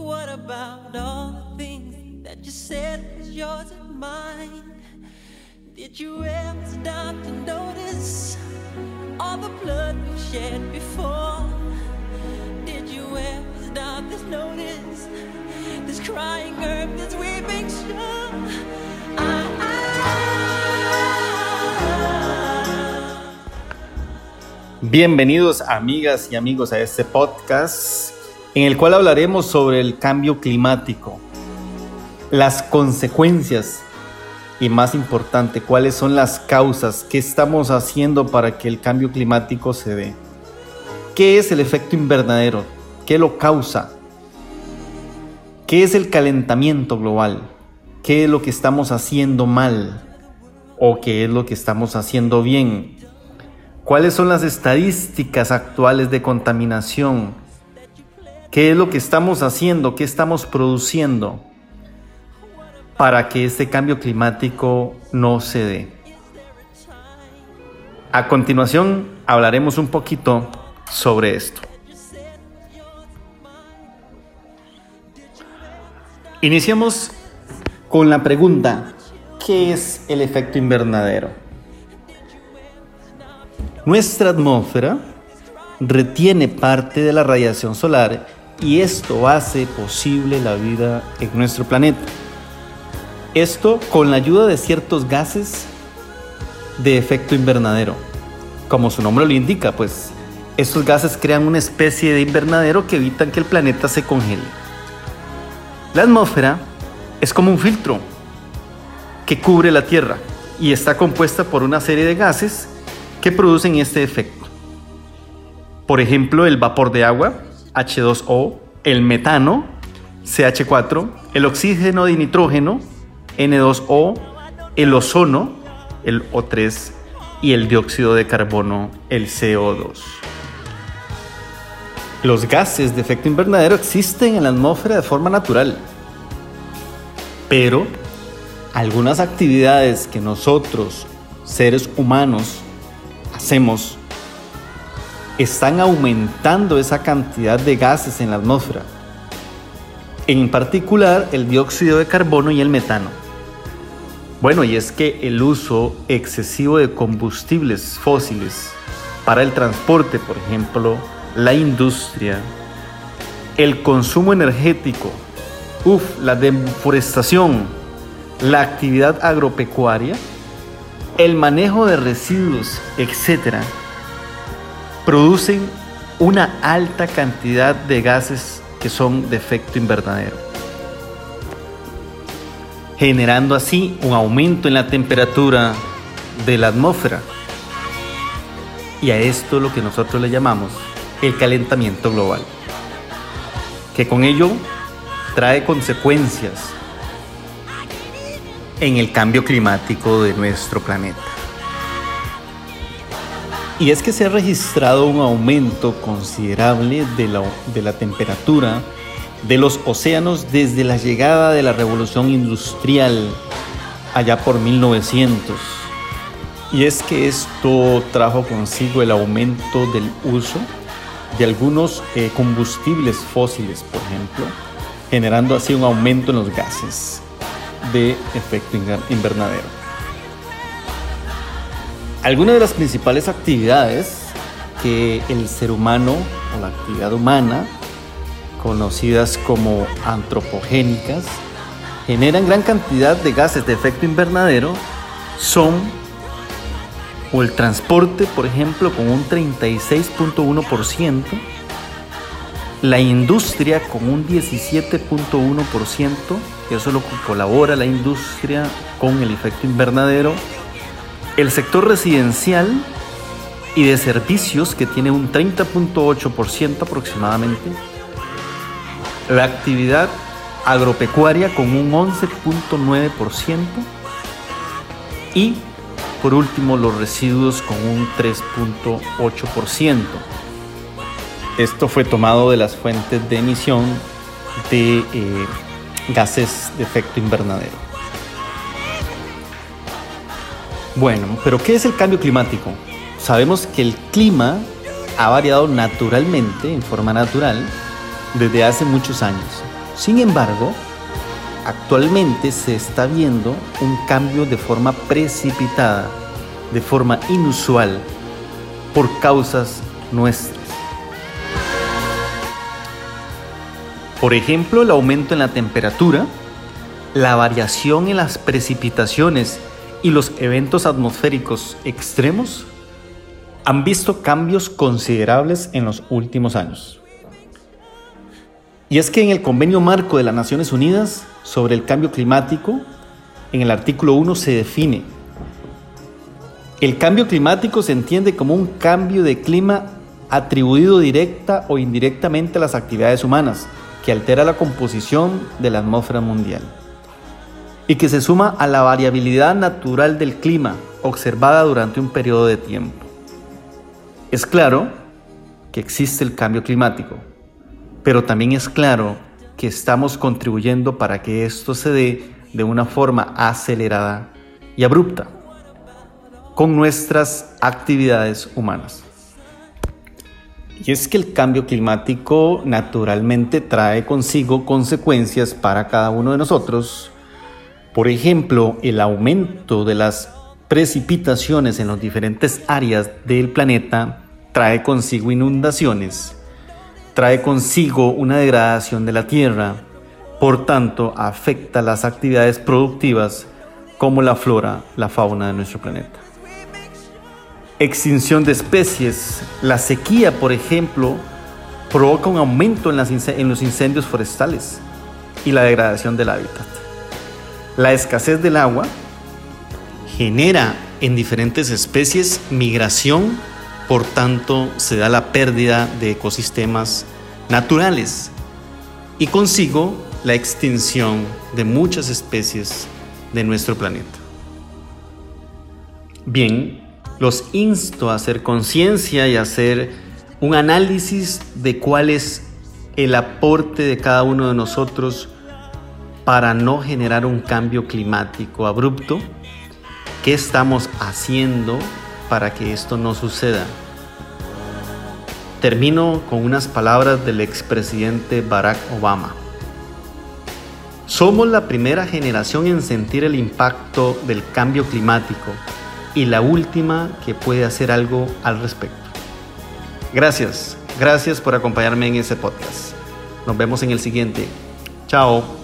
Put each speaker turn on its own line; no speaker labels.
What about all the things that you said was yours and mine? Did you ever stop to notice all the blood we've shed before? Did you ever stop to notice this crying earth, this weeping shore? I,
Bienvenidos amigas y amigos a este podcast en el cual hablaremos sobre el cambio climático, las consecuencias y más importante, cuáles son las causas, qué estamos haciendo para que el cambio climático se dé. ¿Qué es el efecto invernadero? ¿Qué lo causa? ¿Qué es el calentamiento global? ¿Qué es lo que estamos haciendo mal? ¿O qué es lo que estamos haciendo bien? ¿Cuáles son las estadísticas actuales de contaminación? ¿Qué es lo que estamos haciendo? ¿Qué estamos produciendo para que este cambio climático no se dé? A continuación hablaremos un poquito sobre esto. Iniciamos con la pregunta, ¿qué es el efecto invernadero? Nuestra atmósfera retiene parte de la radiación solar y esto hace posible la vida en nuestro planeta. Esto con la ayuda de ciertos gases de efecto invernadero. Como su nombre lo indica, pues estos gases crean una especie de invernadero que evitan que el planeta se congele. La atmósfera es como un filtro que cubre la Tierra y está compuesta por una serie de gases que producen este efecto. Por ejemplo, el vapor de agua, H2O, el metano, CH4, el oxígeno de nitrógeno, N2O, el ozono, el O3 y el dióxido de carbono, el CO2. Los gases de efecto invernadero existen en la atmósfera de forma natural, pero algunas actividades que nosotros, seres humanos, hacemos están aumentando esa cantidad de gases en la atmósfera. En particular el dióxido de carbono y el metano. Bueno, y es que el uso excesivo de combustibles fósiles para el transporte, por ejemplo, la industria, el consumo energético, uf, la deforestación, la actividad agropecuaria, el manejo de residuos, etcétera, producen una alta cantidad de gases que son de efecto invernadero, generando así un aumento en la temperatura de la atmósfera. Y a esto lo que nosotros le llamamos el calentamiento global, que con ello trae consecuencias en el cambio climático de nuestro planeta. Y es que se ha registrado un aumento considerable de la, de la, temperatura de los océanos desde la llegada de la revolución industrial allá por 1900. Y es que esto trajo consigo el aumento del uso de algunos eh, combustibles fósiles, por ejemplo, generando así un aumento en los gases de efecto invernadero. Algunas de las principales actividades que el ser humano o la actividad humana, conocidas como antropogénicas, generan gran cantidad de gases de efecto invernadero son el transporte, por ejemplo, con un 36.1%, la industria con un 17.1%, eso lo colabora la industria con el efecto invernadero, el sector residencial y de servicios, que tiene un 30.8% aproximadamente. La actividad agropecuaria con un 11.9%. Y por último los residuos con un 3.8%. Esto fue tomado de las fuentes de emisión de eh, gases de efecto invernadero. Bueno, pero ¿qué es el cambio climático? Sabemos que el clima ha variado naturalmente, en forma natural, desde hace muchos años. Sin embargo, actualmente se está viendo un cambio de forma precipitada, de forma inusual, por causas nuestras. Por ejemplo, el aumento en la temperatura, la variación en las precipitaciones y los eventos atmosféricos extremos han visto cambios considerables en los últimos años. Y es que en el convenio marco de las Naciones Unidas sobre el cambio climático, en el artículo 1 se define, el cambio climático se entiende como un cambio de clima atribuido directa o indirectamente a las actividades humanas, que altera la composición de la atmósfera mundial y que se suma a la variabilidad natural del clima observada durante un periodo de tiempo. Es claro que existe el cambio climático, pero también es claro que estamos contribuyendo para que esto se dé de una forma acelerada y abrupta con nuestras actividades humanas. Y es que el cambio climático naturalmente trae consigo consecuencias para cada uno de nosotros por ejemplo, el aumento de las precipitaciones en las diferentes áreas del planeta trae consigo inundaciones, trae consigo una degradación de la tierra, por tanto afecta las actividades productivas como la flora, la fauna de nuestro planeta. Extinción de especies, la sequía, por ejemplo, provoca un aumento en, los incendios forestales y la degradación del hábitat. La escasez del agua genera en diferentes especies migración, por tanto se da la pérdida de ecosistemas naturales y consigo la extinción de muchas especies de nuestro planeta. Bien, los insto a hacer conciencia y a hacer un análisis de cuál es el aporte de cada uno de nosotros para no generar un cambio climático abrupto? ¿Qué estamos haciendo para que esto no suceda? Termino con unas palabras del expresidente Barack Obama. Somos la primera generación en sentir el impacto del cambio climático y la última que puede hacer algo al respecto. Gracias, gracias por acompañarme en ese podcast. Nos vemos en el siguiente. Chao.